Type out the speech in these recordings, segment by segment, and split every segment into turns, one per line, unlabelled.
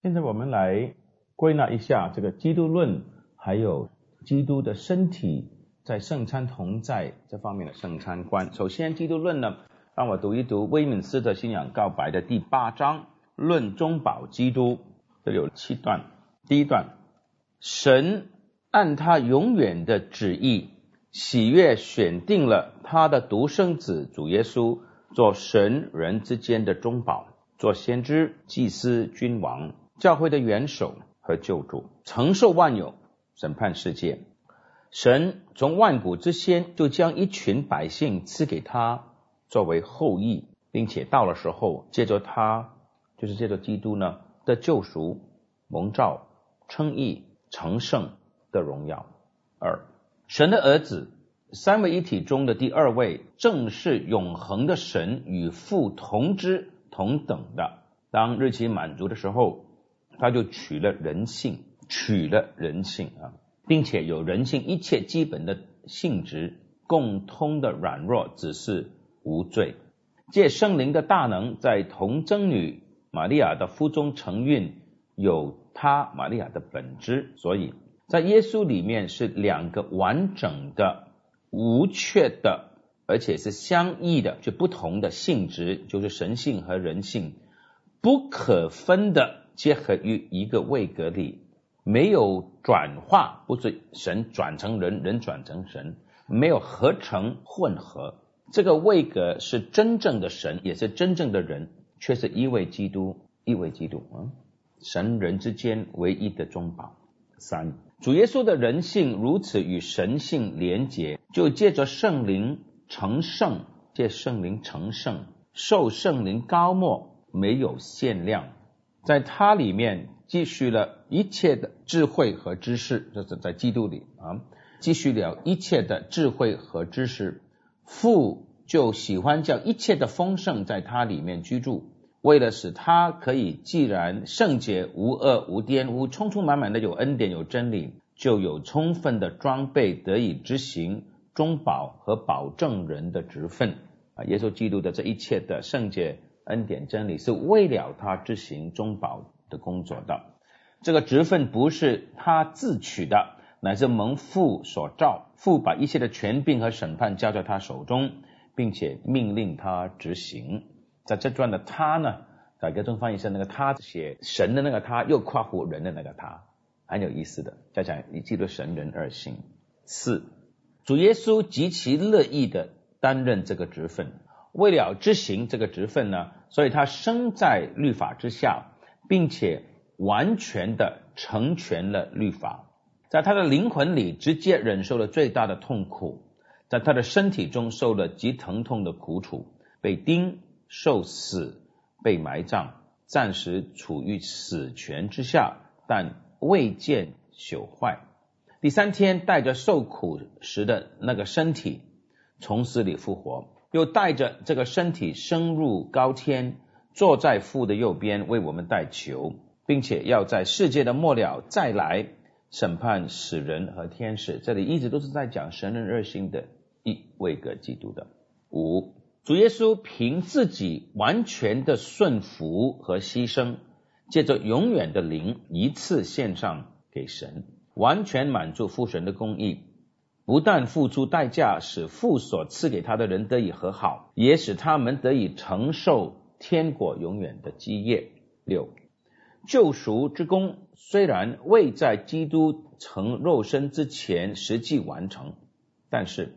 现在我们来归纳一下这个基督论，还有基督的身体在圣餐同在这方面的圣餐观。首先，基督论呢，让我读一读威敏斯的信仰告白的第八章，论中保基督，这里有七段。第一段，神按他永远的旨意。喜悦选定了他的独生子主耶稣做神人之间的中保，做先知、祭司、君王、教会的元首和救主，承受万有，审判世界。神从万古之先就将一群百姓赐给他作为后裔，并且到了时候，借着他，就是借着基督呢的救赎、蒙召、称义、成圣的荣耀。二。神的儿子，三位一体中的第二位，正是永恒的神与父同之同等的。当日期满足的时候，他就取了人性，取了人性啊，并且有人性一切基本的性质共通的软弱，只是无罪。借圣灵的大能，在童贞女玛利亚的腹中承孕，有他玛利亚的本质，所以。在耶稣里面是两个完整的、无缺的，而且是相异的，就不同的性质，就是神性和人性不可分的结合于一个位格里，没有转化，不是神转成人，人转成神，没有合成混合。这个位格是真正的神，也是真正的人，却是一位基督，一位基督啊，神人之间唯一的中保。三。主耶稣的人性如此与神性连结，就借着圣灵成圣，借圣灵成圣，受圣灵高莫，没有限量，在他里面积蓄了一切的智慧和知识，这是在基督里啊，积蓄了一切的智慧和知识。父就喜欢叫一切的丰盛在他里面居住。为了使他可以既然圣洁无恶无玷污，充充满满的有恩典有真理，就有充分的装备得以执行中保和保证人的职分啊！耶稣基督的这一切的圣洁恩典真理，是为了他执行中保的工作的。这个职分不是他自取的，乃是蒙父所召，父把一切的权柄和审判交在他手中，并且命令他执行。在这段的他呢，改革中翻译成那个他写神的那个他，又夸胡人的那个他，很有意思的。再讲你记得神人二性。四，主耶稣极其乐意的担任这个职分，为了执行这个职分呢，所以他生在律法之下，并且完全的成全了律法，在他的灵魂里直接忍受了最大的痛苦，在他的身体中受了极疼痛的苦楚，被钉。受死，被埋葬，暂时处于死权之下，但未见朽坏。第三天，带着受苦时的那个身体从死里复活，又带着这个身体升入高天，坐在父的右边，为我们代求，并且要在世界的末了再来审判死人和天使。这里一直都是在讲神人二心的一位个基督的五。主耶稣凭自己完全的顺服和牺牲，借着永远的灵一次献上给神，完全满足父神的公义，不但付出代价使父所赐给他的人得以和好，也使他们得以承受天国永远的基业。六，救赎之功虽然未在基督成肉身之前实际完成，但是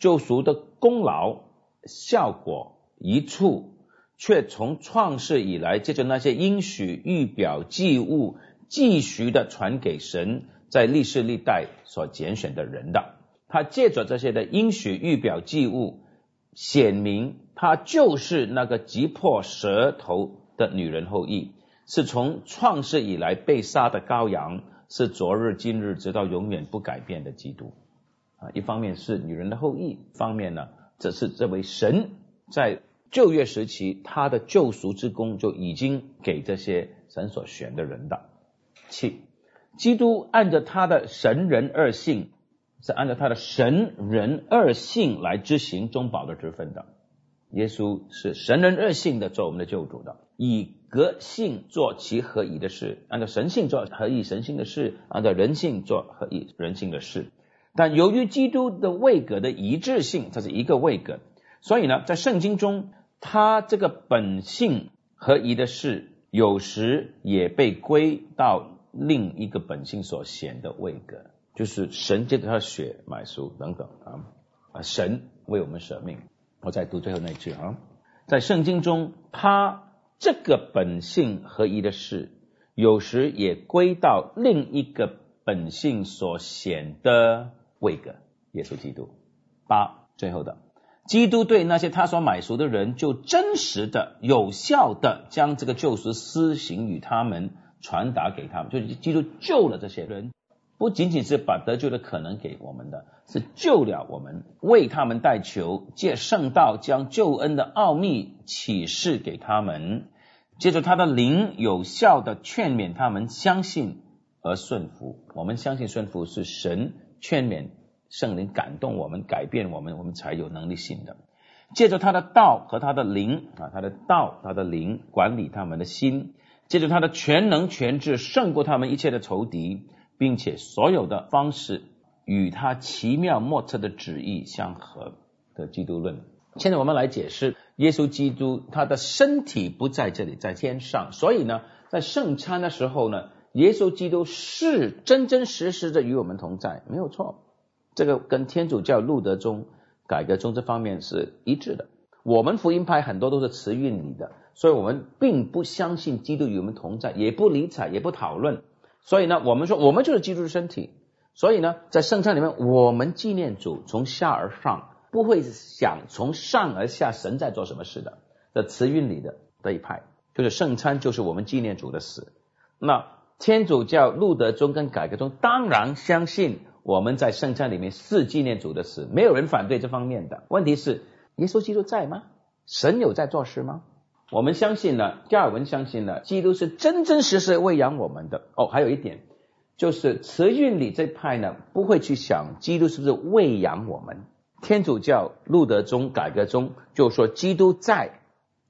救赎的功劳。效果一处，却从创世以来，借着那些应许预表祭物，继续的传给神在历世历代所拣选的人的。他借着这些的应许预表祭物，显明他就是那个击破舌头的女人后裔，是从创世以来被杀的羔羊，是昨日今日直到永远不改变的基督。啊，一方面是女人的后裔，方面呢？这是这位神在旧约时期他的救赎之功就已经给这些神所选的人的。七，基督按着他的神人二性，是按照他的神人二性来执行中保的之分的。耶稣是神人二性的做我们的救主的，以格性做其合宜的事，按照神性做合宜神性的事，按照人性做合宜人性的事。但由于基督的位格的一致性，这是一个位格，所以呢，在圣经中，他这个本性合宜的事，有时也被归到另一个本性所显的位格，就是神借着他的血买赎等等啊啊，神为我们舍命。我再读最后那句啊，在圣经中，他这个本性合一的事，有时也归到另一个本性所显的位格，耶稣基督。八，最后的，基督对那些他所买赎的人，就真实的、有效的将这个救赎施行与他们，传达给他们，就是基督救了这些人。不仅仅是把得救的可能给我们的，是救了我们，为他们代求，借圣道将救恩的奥秘启示给他们，借着他的灵有效的劝勉他们相信而顺服。我们相信顺服是神劝勉圣灵感动我们改变我们，我们才有能力信的。借着他的道和他的灵啊，他的道他的灵管理他们的心，借着他的全能全智胜过他们一切的仇敌。并且所有的方式与他奇妙莫测的旨意相合的基督论。现在我们来解释耶稣基督他的身体不在这里，在天上。所以呢，在圣餐的时候呢，耶稣基督是真真实实的与我们同在，没有错。这个跟天主教路德宗改革宗这方面是一致的。我们福音派很多都是词韵里的，所以我们并不相信基督与我们同在，也不理睬，也不讨论。所以呢，我们说我们就是基督的身体。所以呢，在圣餐里面，我们纪念主从下而上，不会想从上而下神在做什么事的。这词韵里的这一派，就是圣餐就是我们纪念主的死。那天主教路德宗跟改革宗当然相信我们在圣餐里面是纪念主的死，没有人反对这方面的。问题是，耶稣基督在吗？神有在做事吗？我们相信呢，加尔文相信呢，基督是真真实实喂养我们的。哦，还有一点，就是慈运里这派呢，不会去想基督是不是喂养我们。天主教路德宗改革中就说，基督在，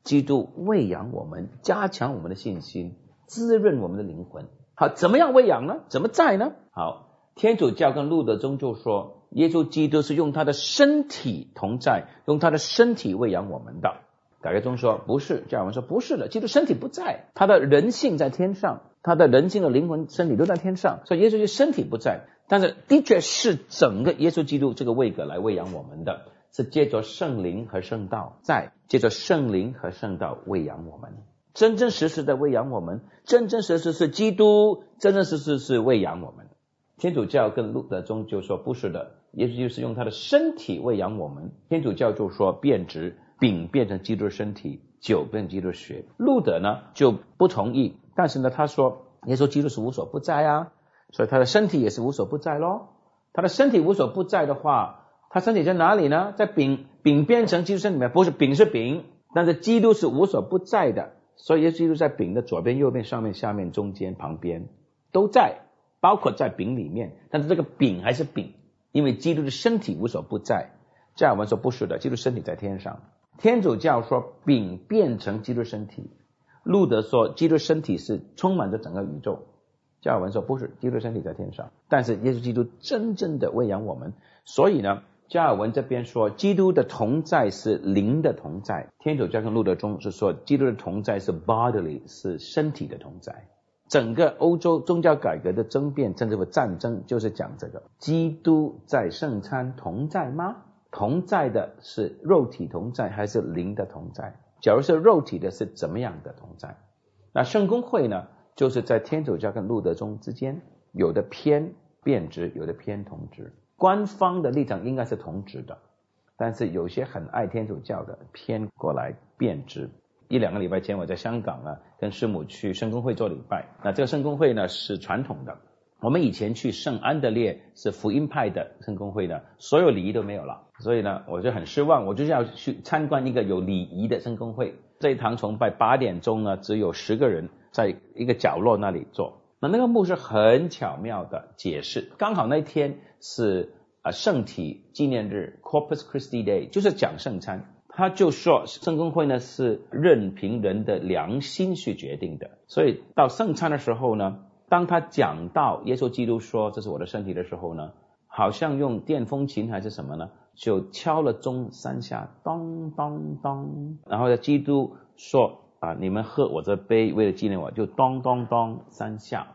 基督喂养我们，加强我们的信心，滋润我们的灵魂。好，怎么样喂养呢？怎么在呢？好，天主教跟路德宗就说，耶稣基督是用他的身体同在，用他的身体喂养我们的。改革中说不是，加尔文说不是的，基督身体不在，他的人性在天上，他的人性的灵魂、身体都在天上，所以耶稣基督身体不在，但是的确是整个耶稣基督这个位格来喂养我们的，是借着圣灵和圣道在，借着圣灵和圣道喂养我们，真真实实的喂养我们，真真实实是基督，真真实实是喂养我们。天主教跟路德宗就说不是的，耶稣就是用他的身体喂养我们，天主教就说变质。饼变成基督的身体，酒变成基督的血。路德呢就不同意，但是呢他说，耶稣基督是无所不在啊，所以他的身体也是无所不在咯。他的身体无所不在的话，他身体在哪里呢？在饼饼变成基督身体里面，不是饼是饼，但是基督是无所不在的，所以耶稣基督在饼的左边、右边、上面、下面、中间、旁边都在，包括在饼里面。但是这个饼还是饼，因为基督的身体无所不在。这样我们说不是的，基督身体在天上。天主教说饼变成基督身体，路德说基督身体是充满着整个宇宙，加尔文说不是，基督身体在天上，但是耶稣基督真正的喂养我们，所以呢，加尔文这边说基督的同在是灵的同在，天主教跟路德中是说基督的同在是 bodily 是身体的同在，整个欧洲宗教改革的争辩甚至乎战争就是讲这个，基督在圣餐同在吗？同在的是肉体同在还是灵的同在？假如是肉体的，是怎么样的同在？那圣公会呢？就是在天主教跟路德宗之间，有的偏变质，有的偏同质。官方的立场应该是同质的，但是有些很爱天主教的偏过来变质。一两个礼拜前，我在香港啊，跟师母去圣公会做礼拜。那这个圣公会呢，是传统的。我们以前去圣安德烈是福音派的圣公会的，所有礼仪都没有了，所以呢，我就很失望，我就要去参观一个有礼仪的圣公会。这一堂崇拜八点钟呢，只有十个人在一个角落那里坐。那那个牧师很巧妙的解释，刚好那天是啊圣体纪念日 （Corpus Christi Day），就是讲圣餐。他就说圣公会呢是任凭人的良心去决定的。所以到圣餐的时候呢，当他讲到耶稣基督说这是我的身体的时候呢，好像用电风琴还是什么呢，就敲了钟三下，咚咚咚，然后呢，基督说啊，你们喝我这杯，为了纪念我，就咚咚咚三下。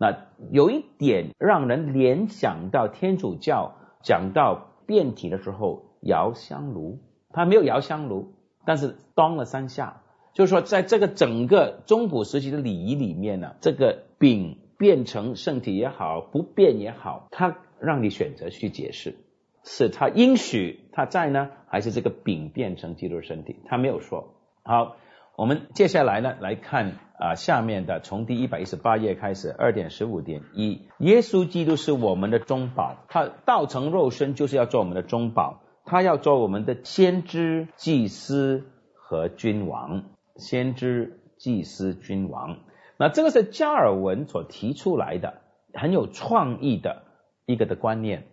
那有一点让人联想到天主教讲到变体的时候摇香炉，他没有摇香炉，但是咚了三下，就是说在这个整个中古时期的礼仪里面呢，这个饼变成圣体也好，不变也好，他让你选择去解释，是他应许他在呢，还是这个饼变成基督身体？他没有说。好，我们接下来呢来看。啊，下面的从第一百一十八页开始，二点十五点一，耶稣基督是我们的中保，他道成肉身就是要做我们的中保，他要做我们的先知、祭司和君王。先知、祭司、君王，那这个是加尔文所提出来的，很有创意的一个的观念，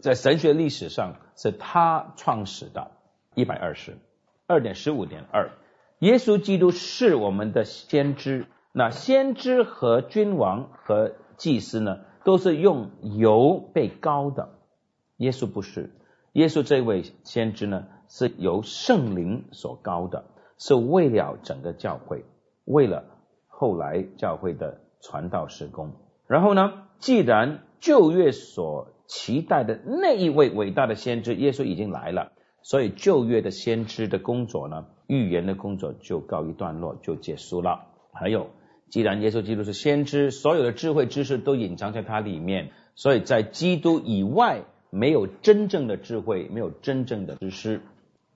在神学历史上是他创始的。一百二十二点十五点二。耶稣基督是我们的先知，那先知和君王和祭司呢，都是用油被膏的。耶稣不是，耶稣这位先知呢，是由圣灵所膏的，是为了整个教会，为了后来教会的传道施工。然后呢，既然旧约所期待的那一位伟大的先知耶稣已经来了。所以旧约的先知的工作呢，预言的工作就告一段落，就结束了。还有，既然耶稣基督是先知，所有的智慧知识都隐藏在他里面，所以在基督以外没有真正的智慧，没有真正的知识。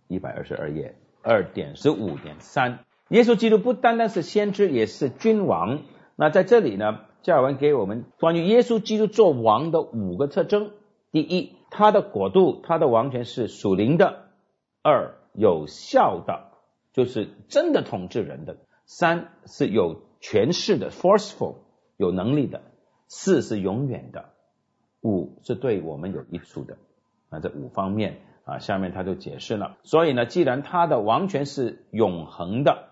一百二十二页二点十五点三，耶稣基督不单单是先知，也是君王。那在这里呢，加尔文给我们关于耶稣基督做王的五个特征。第一。他的国度，他的王权是属灵的；二有效的，就是真的统治人的；三是有权势的 （forceful），有能力的；四是永远的；五是对我们有益处的。那这五方面啊，下面他就解释了。所以呢，既然他的王权是永恒的，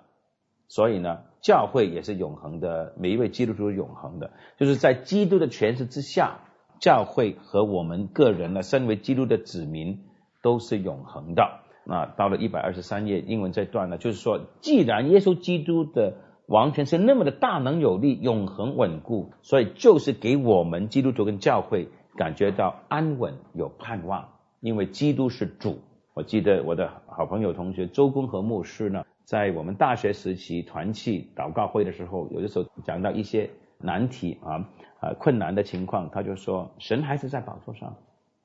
所以呢，教会也是永恒的，每一位基督徒是永恒的，就是在基督的权势之下。教会和我们个人呢，身为基督的子民，都是永恒的。那到了一百二十三页，英文这段呢，就是说，既然耶稣基督的王权是那么的大能有力、永恒稳固，所以就是给我们基督徒跟教会感觉到安稳有盼望，因为基督是主。我记得我的好朋友同学周公和牧师呢，在我们大学时期团契祷告会的时候，有的时候讲到一些难题啊。啊，困难的情况，他就说，神还是在宝座上，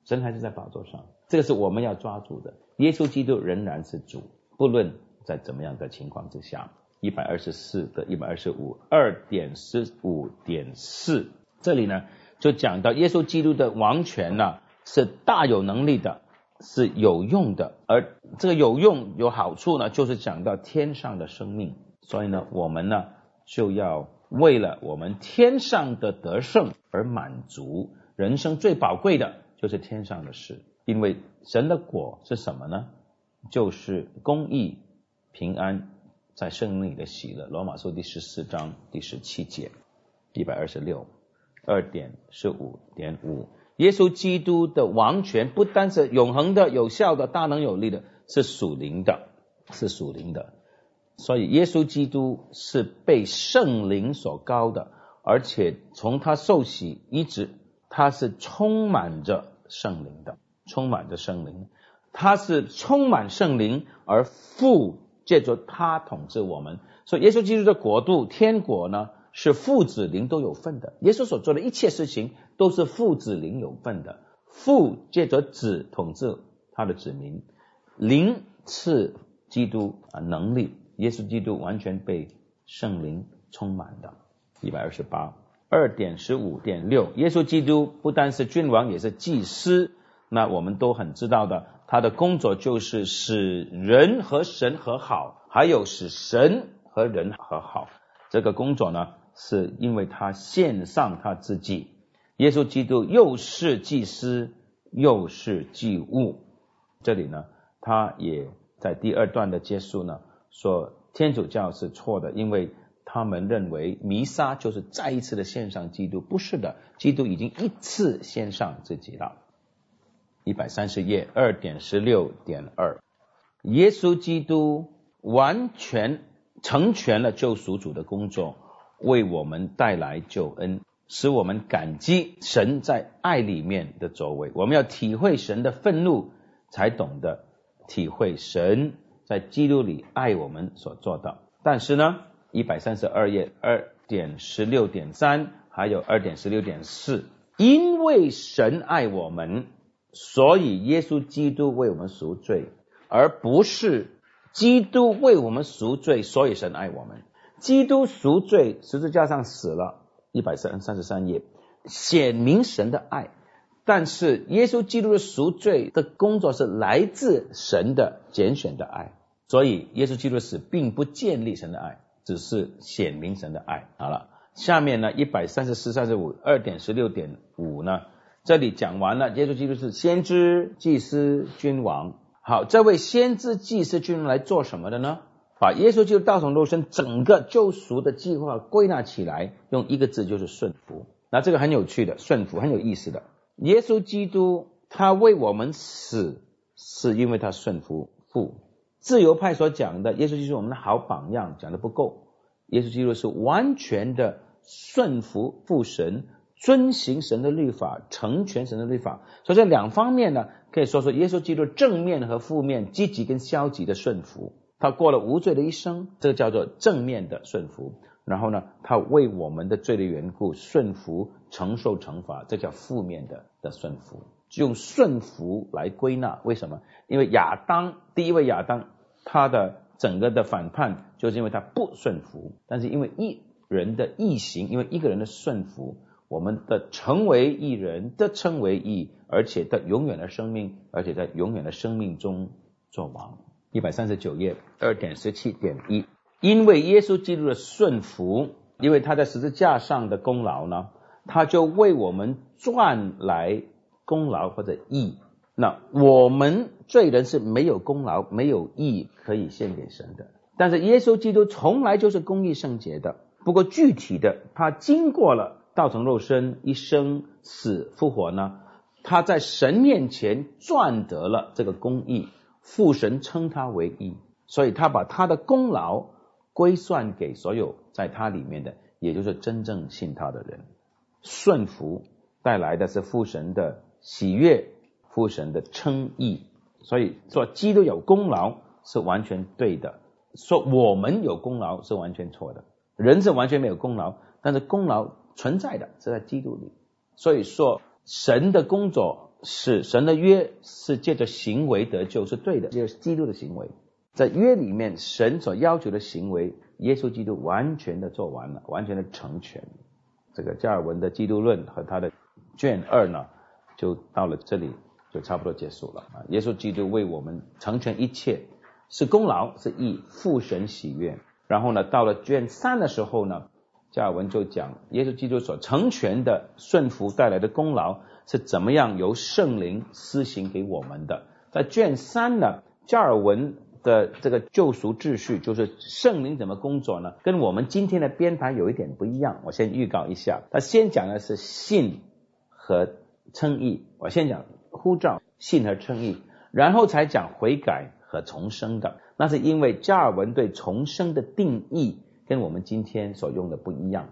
神还是在宝座上，这个是我们要抓住的。耶稣基督仍然是主，不论在怎么样的情况之下。一百二十四的一百二十五二点十五点四，这里呢就讲到耶稣基督的王权呢是大有能力的，是有用的，而这个有用有好处呢，就是讲到天上的生命。所以呢，我们呢就要。为了我们天上的得胜而满足，人生最宝贵的就是天上的事，因为神的果是什么呢？就是公义、平安，在圣灵里的喜乐。罗马书第十四章第十七节，一百二十六二点十五点五，耶稣基督的王权不单是永恒的、有效的、大能有力的，是属灵的，是属灵的。所以，耶稣基督是被圣灵所高的，而且从他受洗一直，他是充满着圣灵的，充满着圣灵，他是充满圣灵，而父借着他统治我们。所以，耶稣基督的国度、天国呢，是父子灵都有份的。耶稣所做的一切事情，都是父子灵有份的。父借着子统治他的子民，灵赐基督啊能力。耶稣基督完全被圣灵充满的，一百二十八二点十五点六。耶稣基督不单是君王，也是祭司。那我们都很知道的，他的工作就是使人和神和好，还有使神和人和好。这个工作呢，是因为他献上他自己。耶稣基督又是祭司，又是祭物。这里呢，他也。在第二段的结束呢，说天主教是错的，因为他们认为弥撒就是再一次的献上基督，不是的，基督已经一次献上自己了。一百三十页二点十六点二，耶稣基督完全成全了救赎主的工作，为我们带来救恩。使我们感激神在爱里面的作为，我们要体会神的愤怒，才懂得体会神在基督里爱我们所做的。但是呢，一百三十二页二点十六点三，还有二点十六点四，因为神爱我们，所以耶稣基督为我们赎罪，而不是基督为我们赎罪，所以神爱我们。基督赎罪，十字架上死了。一百三三十三页，显明神的爱，但是耶稣基督的赎罪的工作是来自神的拣选的爱，所以耶稣基督的死并不建立神的爱，只是显明神的爱。好了，下面呢一百三十四、三十五二点十六点五呢，这里讲完了，耶稣基督是先知、祭司、君王。好，这位先知、祭司、君王来做什么的呢？把耶稣基督道成肉身整个救赎的计划归纳起来，用一个字就是顺服。那这个很有趣的，顺服很有意思的。耶稣基督他为我们死，是因为他顺服父。自由派所讲的耶稣基督我们的好榜样，讲的不够。耶稣基督是完全的顺服父神，遵行神的律法，成全神的律法。所以这两方面呢，可以说说耶稣基督正面和负面，积极跟消极的顺服。他过了无罪的一生，这个叫做正面的顺服。然后呢，他为我们的罪的缘故顺服，承受惩罚，这叫负面的的顺服。用顺服来归纳，为什么？因为亚当第一位亚当，他的整个的反叛就是因为他不顺服。但是因为一人的义行，因为一个人的顺服，我们的成为一人，的称为义，而且在永远的生命，而且在永远的生命中做王。一百三十九页二点十七点一，因为耶稣基督的顺服，因为他在十字架上的功劳呢，他就为我们赚来功劳或者义。那我们罪人是没有功劳、没有义可以献给神的，但是耶稣基督从来就是公义圣洁的。不过具体的，他经过了道成肉身、一生死复活呢，他在神面前赚得了这个公义。父神称他为义，所以他把他的功劳归算给所有在他里面的，也就是真正信他的人。顺服带来的是父神的喜悦，父神的称义。所以说基督有功劳是完全对的，说我们有功劳是完全错的。人是完全没有功劳，但是功劳存在的是在基督里。所以说神的工作。是神的约是借着行为得救是对的，就是基督的行为，在约里面神所要求的行为，耶稣基督完全的做完了，完全的成全。这个加尔文的基督论和他的卷二呢，就到了这里就差不多结束了啊。耶稣基督为我们成全一切，是功劳是义，父神喜悦。然后呢，到了卷三的时候呢，加尔文就讲耶稣基督所成全的顺服带来的功劳。是怎么样由圣灵施行给我们的？在卷三呢，加尔文的这个救赎秩序，就是圣灵怎么工作呢？跟我们今天的编排有一点不一样。我先预告一下，他先讲的是信和称义。我先讲呼召、信和称义，然后才讲悔改和重生的。那是因为加尔文对重生的定义跟我们今天所用的不一样。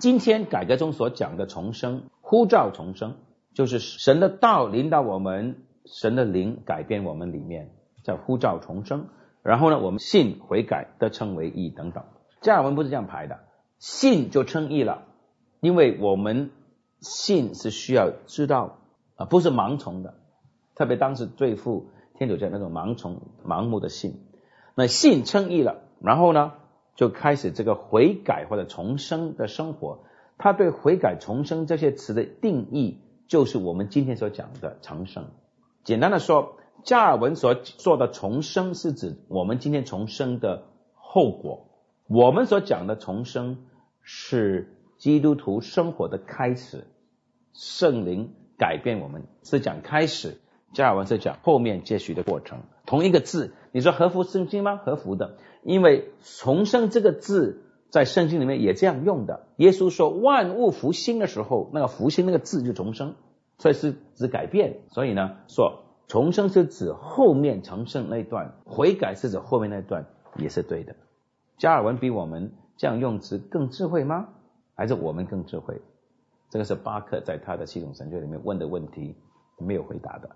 今天改革中所讲的重生、呼召重生。就是神的道领导我们，神的灵改变我们里面，叫呼召重生。然后呢，我们信悔改得称为义等等。加尔文不是这样排的，信就称义了，因为我们信是需要知道啊，不是盲从的。特别当时对付天主教那种盲从、盲目的信，那信称义了，然后呢，就开始这个悔改或者重生的生活。他对悔改、重生这些词的定义。就是我们今天所讲的重生。简单的说，加尔文所说的重生是指我们今天重生的后果。我们所讲的重生是基督徒生活的开始，圣灵改变我们是讲开始，加尔文是讲后面接续的过程，同一个字，你说合乎圣经吗？合乎的，因为重生这个字在圣经里面也这样用的。耶稣说万物复兴的时候，那个复兴那个字就重生，所以是指改变。所以呢，说重生是指后面重生那一段，悔改是指后面那一段，也是对的。加尔文比我们这样用词更智慧吗？还是我们更智慧？这个是巴克在他的系统神学里面问的问题，没有回答的。